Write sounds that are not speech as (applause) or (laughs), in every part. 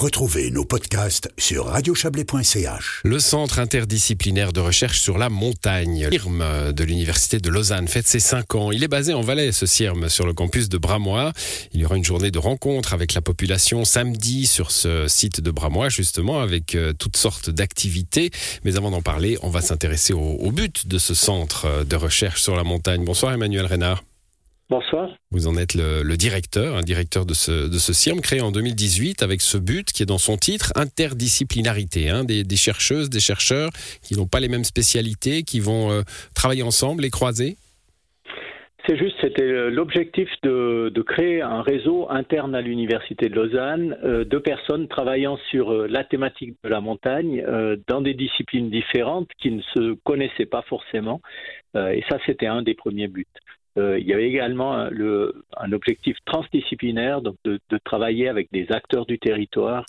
Retrouvez nos podcasts sur radiochablais.ch. Le Centre interdisciplinaire de recherche sur la montagne, CIRM de l'Université de Lausanne, fête ses 5 ans. Il est basé en Valais, ce CIRM, sur le campus de Bramois. Il y aura une journée de rencontre avec la population samedi sur ce site de Bramois, justement, avec euh, toutes sortes d'activités. Mais avant d'en parler, on va s'intéresser au, au but de ce centre de recherche sur la montagne. Bonsoir Emmanuel Reynard. Bonsoir. Vous en êtes le, le, directeur, un directeur de ce, de ce CIRM créé en 2018 avec ce but qui est dans son titre, interdisciplinarité, hein, des, des, chercheuses, des chercheurs qui n'ont pas les mêmes spécialités, qui vont euh, travailler ensemble, les croiser? C'est juste, c'était l'objectif de, de, créer un réseau interne à l'Université de Lausanne euh, de personnes travaillant sur euh, la thématique de la montagne euh, dans des disciplines différentes qui ne se connaissaient pas forcément. Euh, et ça, c'était un des premiers buts. Euh, il y avait également le, un objectif transdisciplinaire, donc de, travailler avec des acteurs du territoire,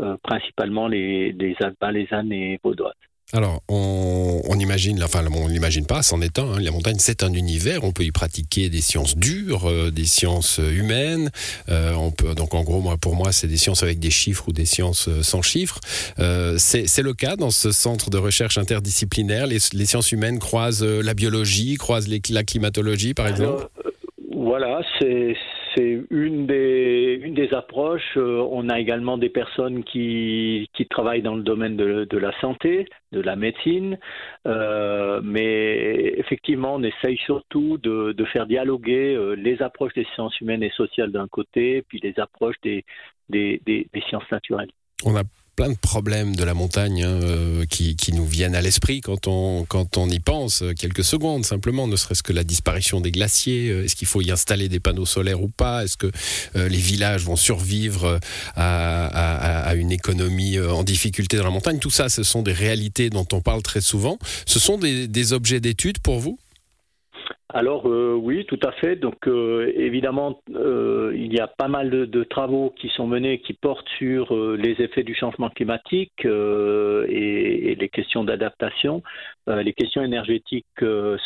euh, principalement les, les Alpins, les Ânes et Vaudoises. Alors, on, on, imagine, enfin, on n'imagine pas, c'en est un. Hein, la montagne, c'est un univers. On peut y pratiquer des sciences dures, euh, des sciences humaines. Euh, on peut, donc, en gros, moi, pour moi, c'est des sciences avec des chiffres ou des sciences euh, sans chiffres. c'est le cas dans ce centre de recherche interdisciplinaire. Les, les sciences humaines croisent la biologie, croisent les, la climatologie, par exemple. Alors, voilà, c'est c'est une des, approches. Euh, on a également des personnes qui, travaillent dans le domaine de, la santé, de la médecine, euh, mais effectivement, on essaye surtout de, faire dialoguer euh, les approches des sciences humaines et sociales d'un côté, puis les approches des, sciences naturelles. Plein de problèmes de la montagne hein, euh, qui, qui, nous viennent à l'esprit quand on, y pense euh, quelques secondes simplement, ne serait-ce que la disparition des glaciers, euh, est-ce qu'il faut y installer des panneaux solaires ou pas, est-ce que les villages vont survivre à, à, à, une économie en difficulté dans la montagne, tout ça ce sont des réalités dont on parle très souvent, ce sont des, des objets d'étude pour vous? Alors euh, oui, tout à fait. Donc euh, évidemment, euh, il y a pas mal de, travaux qui sont menés qui portent sur les effets du changement climatique et, les questions d'adaptation. les questions énergétiques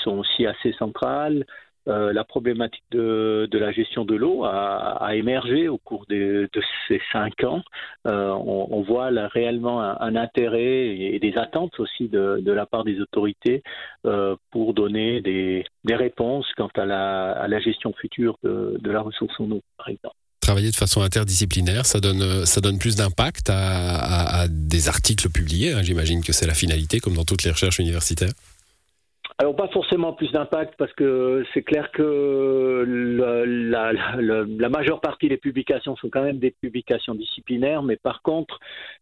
sont aussi assez centrales. Euh, la problématique de, la gestion de l'eau a, émergé au cours de, ces cinq ans. Euh, on, voit réellement un, intérêt et des attentes aussi de, la part des autorités euh, pour donner des, réponses quant à la, gestion future de, la ressource en eau, par exemple travailler de façon interdisciplinaire, ça donne, plus d'impact à, des articles publiés. Hein. J'imagine que c'est la finalité, comme dans toutes les recherches universitaires. Alors pas forcément plus d'impact parce que c'est clair que la, majeure partie des publications sont quand même des publications disciplinaires, mais par contre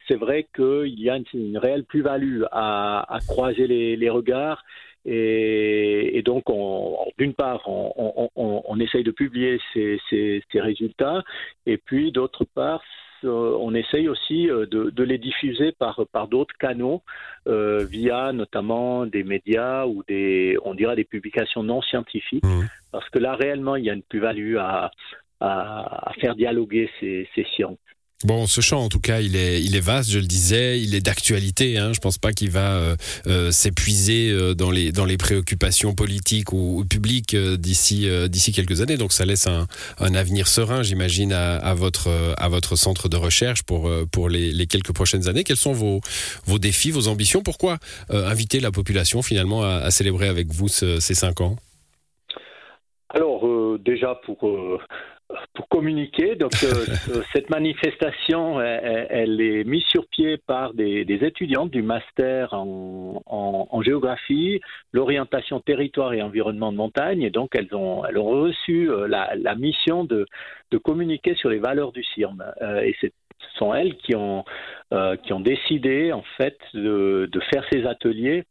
c'est vrai qu'il y a une, réelle plus-value à, croiser les, regards. Et, donc, d'une part, on, essaye de publier ces, résultats, et puis d'autre part, on essaye aussi euh, de, de, les diffuser par, par d'autres canaux, euh, via notamment des médias ou des, on dira des publications non scientifiques, mmh. parce que là réellement il y a une plus-value à, à, à, faire dialoguer ces, ces sciences. Bon, ce champ, en tout cas, il est, il est vaste, je le disais, il est d'actualité. Hein. Je pense pas qu'il va euh, euh, s'épuiser euh, dans les dans les préoccupations politiques ou, publiques d'ici d'ici quelques années. Donc, ça laisse un, un avenir serein, j'imagine, à, votre à votre centre de recherche pour pour les, quelques prochaines années. Quels sont vos vos défis, vos ambitions? Pourquoi inviter la population finalement à, célébrer avec vous ce, ces cinq ans? Alors, déjà pour pour communiquer. Donc euh, (laughs) cette manifestation, elle, elle, est mise sur pied par des, des étudiantes du master en, en, en géographie, l'orientation territoire et environnement de montagne, et donc elles ont, elles ont reçu euh, la, la mission de, de communiquer sur les valeurs du CIRM. Euh, et c'est ce sont elles qui ont, euh, qui ont décidé en fait de, de faire ces ateliers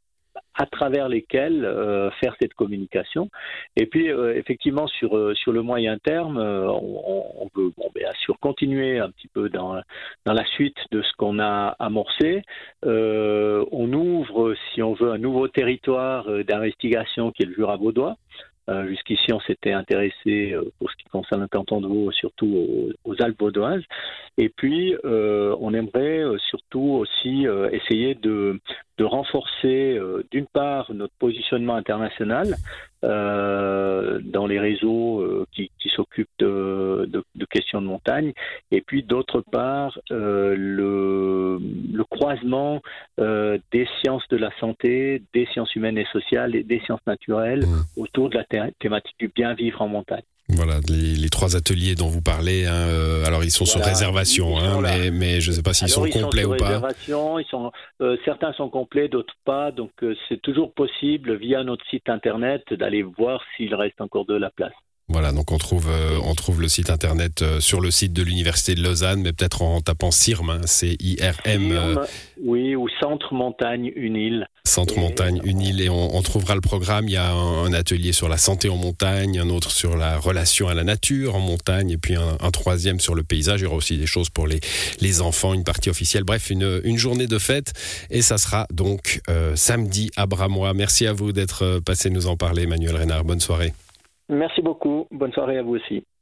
à travers lesquels euh, faire cette communication. Et puis, euh, effectivement, sur, euh, sur le moyen terme, euh, on, on, veut bon, bien sûr continuer un petit peu dans, dans la suite de ce qu'on a amorcé. Euh, on ouvre, si on veut, un nouveau territoire d'investigation qui est le Jura vaudois. Jusqu'ici, on s'était intéressé, pour ce qui concerne le canton de Vaud, surtout aux, Alpes vaudoises. Et puis, on aimerait surtout aussi essayer de, renforcer, d'une part, notre positionnement international dans les réseaux qui, s'occupent de, questions de montagne, et puis d'autre part, le, croisement des sciences de la santé, des sciences humaines et sociales et des sciences naturelles mmh. autour de la thématique du bien vivre en montagne. Voilà, les, trois ateliers dont vous parlez, hein, euh, alors ils sont sur réservation, hein, mais, mais, je ne sais pas s'ils sont complets ou pas. Ils sont, euh, certains sont complets, d'autres pas, donc euh, c'est toujours possible via notre site internet d'aller voir s'il reste encore de la place. Voilà, donc on trouve, euh, on trouve le site internet euh, sur le site de l'Université de Lausanne, mais peut-être en tapant CIRM, hein, C-I-R-M. Euh, oui, ou Centre Montagne Unile. Centre Montagne Unile, et on, trouvera le programme. Il y a un, atelier sur la santé en montagne, un autre sur la relation à la nature en montagne, et puis un, troisième sur le paysage. Il y aura aussi des choses pour les, les enfants, une partie officielle. Bref, une, une journée de fête, et ça sera donc samedi à Bramois. Merci à vous d'être passé nous en parler, Emmanuel Renard. Bonne soirée. Merci beaucoup. Bonne soirée à vous aussi.